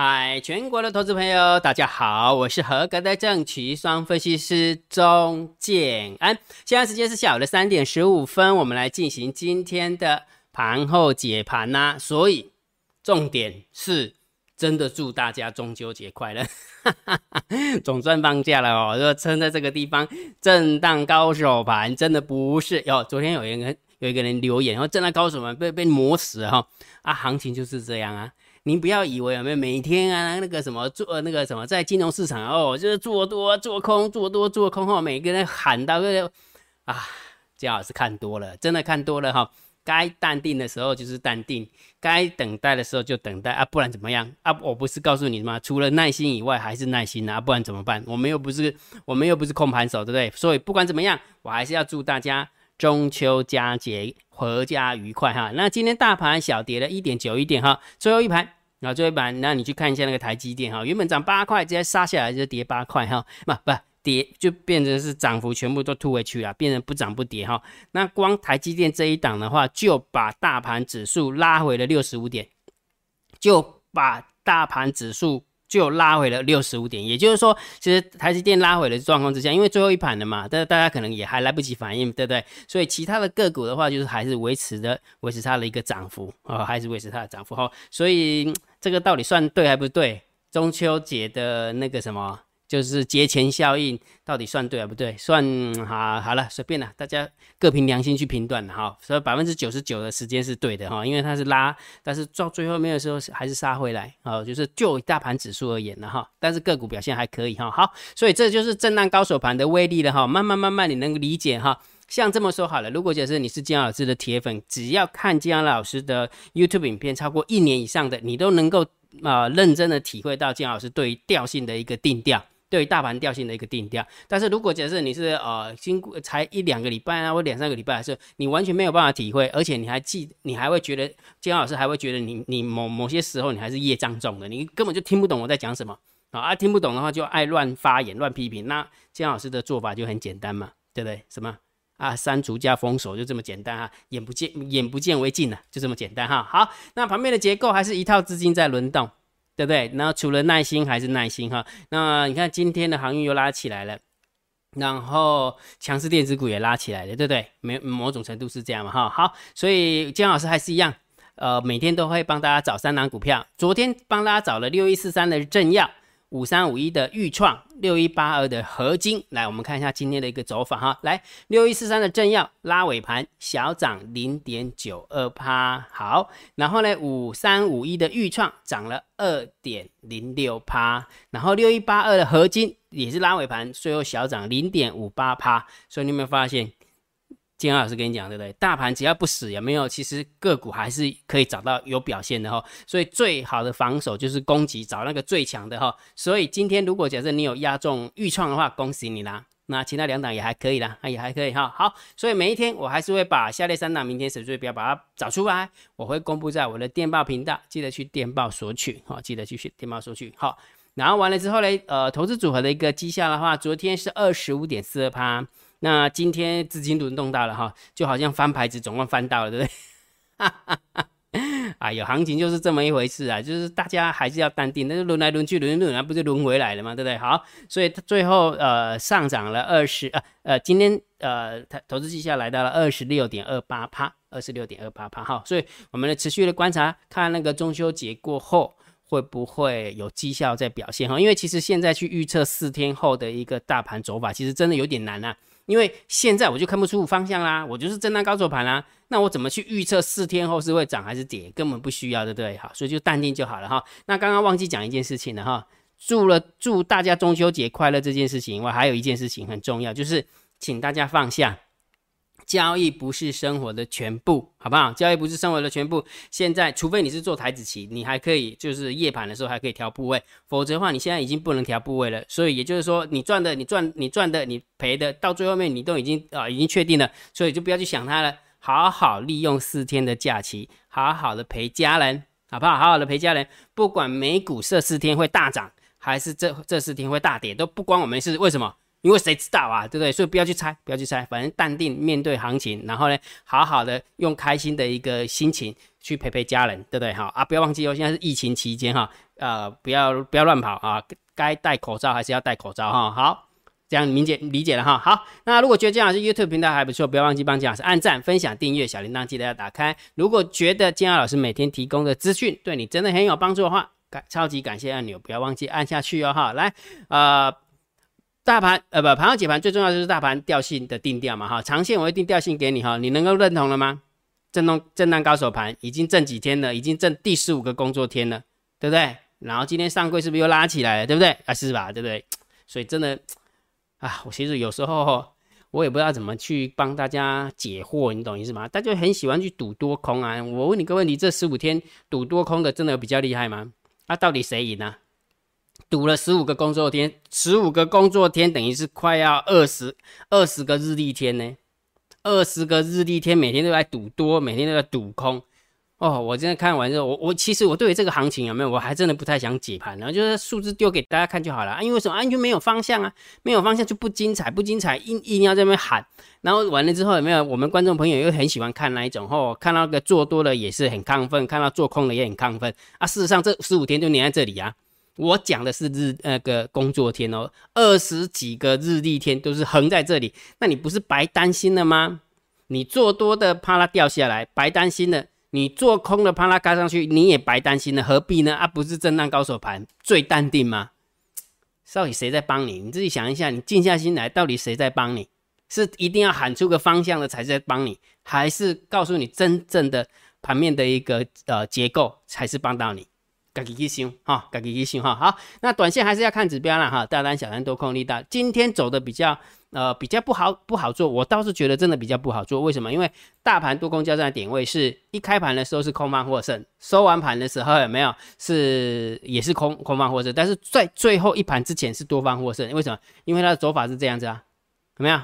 嗨，全国的投资朋友，大家好，我是合格的正奇双分析师钟建安。现在时间是下午的三点十五分，我们来进行今天的盘后解盘呐。所以重点是，真的祝大家中秋节快乐，总算放假了哦。就撑在这个地方震荡高手盘，真的不是哟。昨天有一个有一个人留言，然后震荡高手盘被被磨死了哈啊，行情就是这样啊。您不要以为有没有每天啊那个什么做那个什么在金融市场哦，就是做多做空做多做空哈，每个人喊到个啊，姜老师看多了，真的看多了哈。该淡定的时候就是淡定，该等待的时候就等待啊，不然怎么样啊？我不是告诉你吗？除了耐心以外还是耐心啊，不然怎么办？我们又不是我们又不是空盘手，对不对？所以不管怎么样，我还是要祝大家中秋佳节阖家愉快哈。那今天大盘小跌了一点九一点哈，最后一盘。然后最后一盘，那你去看一下那个台积电哈，原本涨八块，直接杀下来就跌八块哈，不不跌就变成是涨幅全部都吐回去了，变成不涨不跌哈。那光台积电这一档的话，就把大盘指数拉回了六十五点，就把大盘指数。就拉回了六十五点，也就是说，其实台积电拉回的状况之下，因为最后一盘了嘛，但大家可能也还来不及反应，对不对？所以其他的个股的话，就是还是维持的维持它的一个涨幅啊，还是维持它的涨幅哈。所以这个到底算对还不对？中秋节的那个什么？就是节前效应到底算对还不对？算好好了，随便了，大家各凭良心去评断哈。所以百分之九十九的时间是对的哈，因为它是拉，但是到最后面的时候还是杀回来啊。就是就大盘指数而言呢哈，但是个股表现还可以哈。好，所以这就是震荡高手盘的威力了哈。慢慢慢慢你能理解哈。像这么说好了，如果假设你是姜老师的铁粉，只要看姜老师的 YouTube 影片超过一年以上的，你都能够啊认真的体会到姜老师对于调性的一个定调。对于大盘调性的一个定调，但是如果假设你是呃经过才一两个礼拜啊，或两三个礼拜，是你完全没有办法体会，而且你还记，你还会觉得金老师还会觉得你你某某些时候你还是业障重的，你根本就听不懂我在讲什么啊啊，听不懂的话就爱乱发言、乱批评，那金老师的做法就很简单嘛，对不对？什么啊删除加封锁就这么简单哈，眼不见眼不见为净了，就这么简单哈。好，那旁边的结构还是一套资金在轮动。对不对？那除了耐心还是耐心哈。那你看今天的航运又拉起来了，然后强势电子股也拉起来了，对不对？没某种程度是这样嘛哈。好，所以姜老师还是一样，呃，每天都会帮大家找三档股票。昨天帮大家找了六一四三的正要。五三五一的预创，六一八二的合金，来，我们看一下今天的一个走法哈。来，六一四三的正要拉尾盘，小涨零点九二趴。好，然后呢，五三五一的预创涨了二点零六趴，然后六一八二的合金也是拉尾盘，最后小涨零点五八趴。所以你有没有发现？金老师跟你讲，对不对？大盘只要不死，有没有？其实个股还是可以找到有表现的哈。所以最好的防守就是攻击，找那个最强的哈。所以今天如果假设你有压中预创的话，恭喜你啦。那其他两档也还可以啦，也还可以哈。好，所以每一天我还是会把下列三档明天谁最标把它找出来，我会公布在我的电报频道，记得去电报索取哈，记得去电报索取好。然后完了之后呢，呃，投资组合的一个绩效的话，昨天是二十五点四二趴。那今天资金轮动到了哈，就好像翻牌子，总共翻到了，对不对？哎呦，行情就是这么一回事啊，就是大家还是要淡定，那就轮来轮去，轮轮来不就轮回来了嘛，对不对？好，所以它最后呃上涨了二十呃呃，今天呃它投资绩效来到了二十六点二八帕，二十六点二八帕哈，所以我们的持续的观察，看那个中秋节过后会不会有绩效在表现哈，因为其实现在去预测四天后的一个大盘走法，其实真的有点难啊。因为现在我就看不出方向啦，我就是震荡高走盘啦，那我怎么去预测四天后是会涨还是跌？根本不需要，对不对？好，所以就淡定就好了哈。那刚刚忘记讲一件事情了哈，祝了祝大家中秋节快乐这件事情以外，还有一件事情很重要，就是请大家放下。交易不是生活的全部，好不好？交易不是生活的全部。现在，除非你是做台子棋，你还可以就是夜盘的时候还可以调部位，否则的话，你现在已经不能调部位了。所以也就是说，你赚的、你赚、你赚的、你赔的，到最后面你都已经啊已经确定了，所以就不要去想它了。好好利用四天的假期，好好的陪家人，好不好？好好的陪家人，不管美股这四天会大涨，还是这这四天会大跌，都不关我们事。为什么？因为谁知道啊，对不对？所以不要去猜，不要去猜，反正淡定面对行情，然后呢，好好的用开心的一个心情去陪陪家人，对不对？好啊，不要忘记哦，现在是疫情期间哈，呃，不要不要乱跑啊，该戴口罩还是要戴口罩哈。好，这样理解理解了哈。好，那如果觉得金老师 YouTube 频道还不错，不要忘记帮金老师按赞、分享、订阅，小铃铛记得要打开。如果觉得金老师每天提供的资讯对你真的很有帮助的话，感超级感谢按钮，不要忘记按下去哦哈。来，呃。大盘呃不，盘后解盘最重要就是大盘调性的定调嘛哈，长线我会定调性给你哈，你能够认同了吗？震动震荡高手盘已经震几天了，已经震第十五个工作天了，对不对？然后今天上柜是不是又拉起来了，对不对？啊是吧，对不对？所以真的啊，我其实有时候我也不知道怎么去帮大家解惑，你懂意思吗？大家很喜欢去赌多空啊，我问你个问题，这十五天赌多空的真的比较厉害吗？那到底谁赢呢？赌了十五个工作天，十五个工作天等于是快要二十二十个日历天呢，二十个日历天每天都在赌多，每天都在赌空。哦，我真的看完之后，我我其实我对于这个行情有没有，我还真的不太想解盘，然后就是数字丢给大家看就好了啊。因为什么？啊，就没有方向啊，没有方向就不精彩，不精彩硬硬要在那边喊，然后完了之后有没有？我们观众朋友又很喜欢看那一种，哦，看到个做多的也是很亢奋，看到做空的也很亢奋啊。事实上这十五天就黏在这里啊。我讲的是日那个工作天哦，二十几个日历天都是横在这里，那你不是白担心了吗？你做多的怕它掉下来，白担心了；你做空的怕它嘎上去，你也白担心了，何必呢？啊，不是震荡高手盘最淡定吗？到底谁在帮你？你自己想一下，你静下心来，到底谁在帮你？是一定要喊出个方向的才在帮你，还是告诉你真正的盘面的一个呃结构才是帮到你？自己去想哈，自己去想哈。好，那短线还是要看指标了哈，大单、小单、多空力大。今天走的比较呃比较不好不好做，我倒是觉得真的比较不好做。为什么？因为大盘多空交战的点位是一开盘的时候是空方获胜，收完盘的时候有没有是也是空空方获胜？但是在最后一盘之前是多方获胜。为什么？因为它的走法是这样子啊，有没有？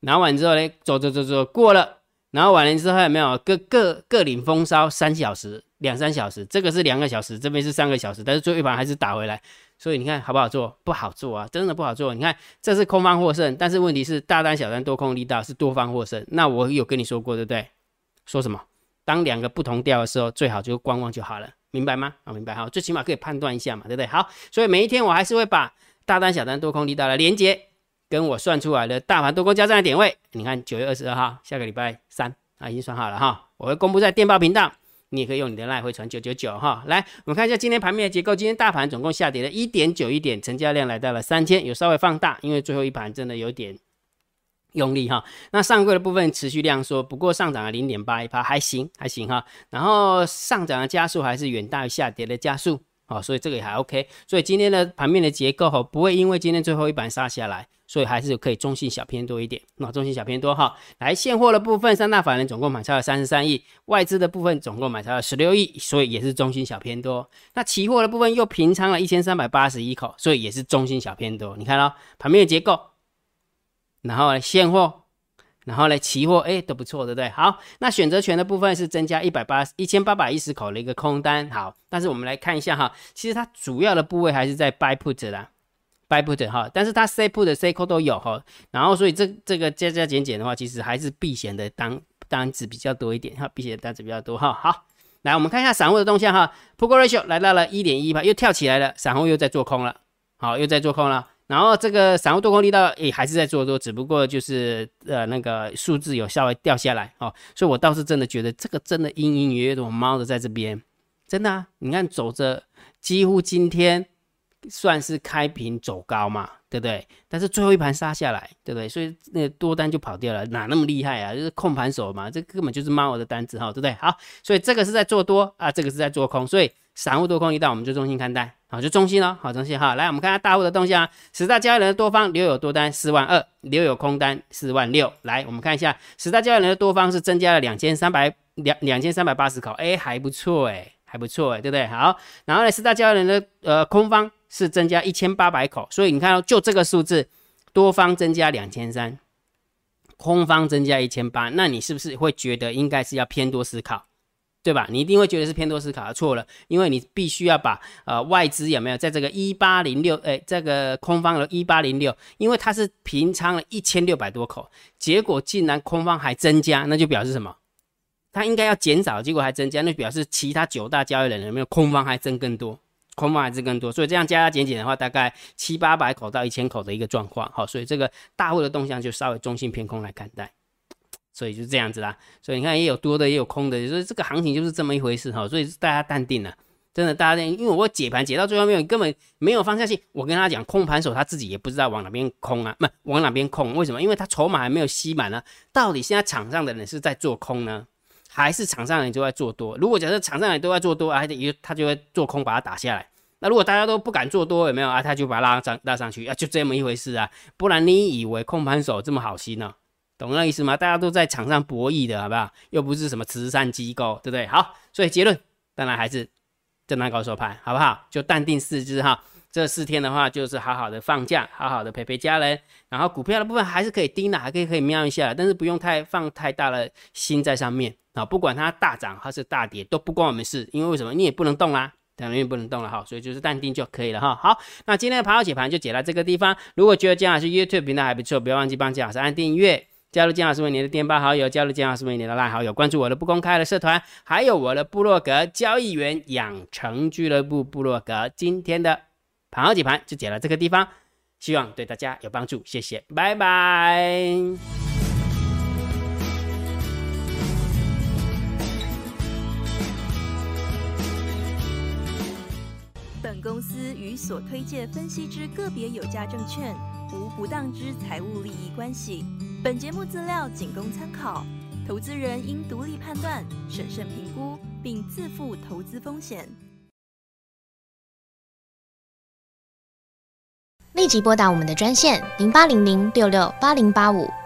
拿完之后呢，走走走走过了，然后完了之后有没有各各各领风骚三小时？两三小时，这个是两个小时，这边是三个小时，但是最后一盘还是打回来，所以你看好不好做？不好做啊，真的不好做。你看这是空方获胜，但是问题是大单、小单、多空力道是多方获胜。那我有跟你说过对不对？说什么？当两个不同调的时候，最好就观望就好了，明白吗？啊，明白哈，最起码可以判断一下嘛，对不对？好，所以每一天我还是会把大单、小单、多空力道的连接跟我算出来的大盘多空交战的点位，你看九月二十二号，下个礼拜三啊，已经算好了哈，我会公布在电报频道。你也可以用你的赖回传九九九哈，来，我们看一下今天盘面的结构。今天大盘总共下跌了一点九一点，成交量来到了三千，有稍微放大，因为最后一盘真的有点用力哈。那上柜的部分持续量缩，不过上涨了零点八一趴，还行还行哈。然后上涨的加速还是远大于下跌的加速，好，所以这个也还 OK。所以今天的盘面的结构哈，不会因为今天最后一盘杀下来。所以还是可以中性小偏多一点，那中性小偏多哈。来现货的部分，三大法人总共买超了三十三亿，外资的部分总共买超了十六亿，所以也是中性小偏多。那期货的部分又平仓了一千三百八十一口，所以也是中性小偏多。你看哦盘面的结构，然后现货，然后呢期货，哎都不错，对不对？好，那选择权的部分是增加一百八一千八百一十口的一个空单，好，但是我们来看一下哈，其实它主要的部位还是在 buy put 的。buy put 哈，但是它 say put、say call 都有哈，然后所以这这个加加减减的话，其实还是避险的单单子比较多一点哈，避险的单子比较多哈。好，来我们看一下散户的动向哈，put ratio 来到了一点一吧，又跳起来了，散户又在做空了，好，又在做空了。然后这个散户多空力道诶还是在做多，只不过就是呃那个数字有稍微掉下来哦，所以我倒是真的觉得这个真的隐隐约约的我猫的在这边，真的啊，你看走着几乎今天。算是开平走高嘛，对不对？但是最后一盘杀下来，对不对？所以那多单就跑掉了，哪那么厉害啊？就是控盘手嘛，这根本就是猫的单子哈，对不对？好，所以这个是在做多啊，这个是在做空，所以散户多空一到，我们就中心看待，好，就中心了，好，中心哈。来，我们看下大户的动向啊，十大交易人的多方留有多单四万二，留有空单四万六。来，我们看一下十大交易人的多方是增加了两千三百两两千三百八十口，哎，还不错哎，还不错哎，对不对？好，然后呢，十大交易人的呃空方。是增加一千八百口，所以你看到就这个数字，多方增加两千三，空方增加一千八，那你是不是会觉得应该是要偏多思考，对吧？你一定会觉得是偏多思考，错了，因为你必须要把呃外资有没有在这个一八零六，哎，这个空方的一八零六，因为它是平仓了一千六百多口，结果竟然空方还增加，那就表示什么？它应该要减少，结果还增加，那表示其他九大交易人有没有空方还增更多？空方还是更多，所以这样加加减减的话，大概七八百口到一千口的一个状况，好，所以这个大户的动向就稍微中性偏空来看待，所以就是这样子啦。所以你看也有多的也有空的，所以这个行情就是这么一回事哈，所以大家淡定了。真的，大家因为我解盘解到最后面，根本没有方向性。我跟他讲，空盘手他自己也不知道往哪边空啊，不往哪边空？为什么？因为他筹码还没有吸满呢。到底现在场上的人是在做空呢，还是场上人都在做多？如果假设场上人都在做多啊，他他就会做空把它打下来。那如果大家都不敢做多，有没有啊？他就把它拉上拉上去啊，就这么一回事啊。不然你以为空盘手这么好心呢？懂那意思吗？大家都在场上博弈的好不好？又不是什么慈善机构，对不对？好，所以结论当然还是。震荡高手盘，好不好？就淡定四只哈。这四天的话，就是好好的放假，好好的陪陪家人。然后股票的部分还是可以盯的，还可以可以瞄一下，但是不用太放太大的心在上面啊。不管它大涨还是大跌，都不关我们事，因为为什么？你也不能动啦，等于不能动了哈。所以就是淡定就可以了哈。好，那今天的盘后解盘就解到这个地方。如果觉得姜老师 YouTube 频道还不错，不要忘记帮姜老师按订阅。加入金老师为你的电报好友，加入金老师为你的拉好友，关注我的不公开的社团，还有我的部落格交易员养成俱乐部部落格。今天的盘后几盘就解到这个地方，希望对大家有帮助，谢谢，拜拜。本公司与所推介分析之个别有价证券无不当之财务利益关系。本节目资料仅供参考，投资人应独立判断、审慎评估，并自负投资风险。立即拨打我们的专线零八零零六六八零八五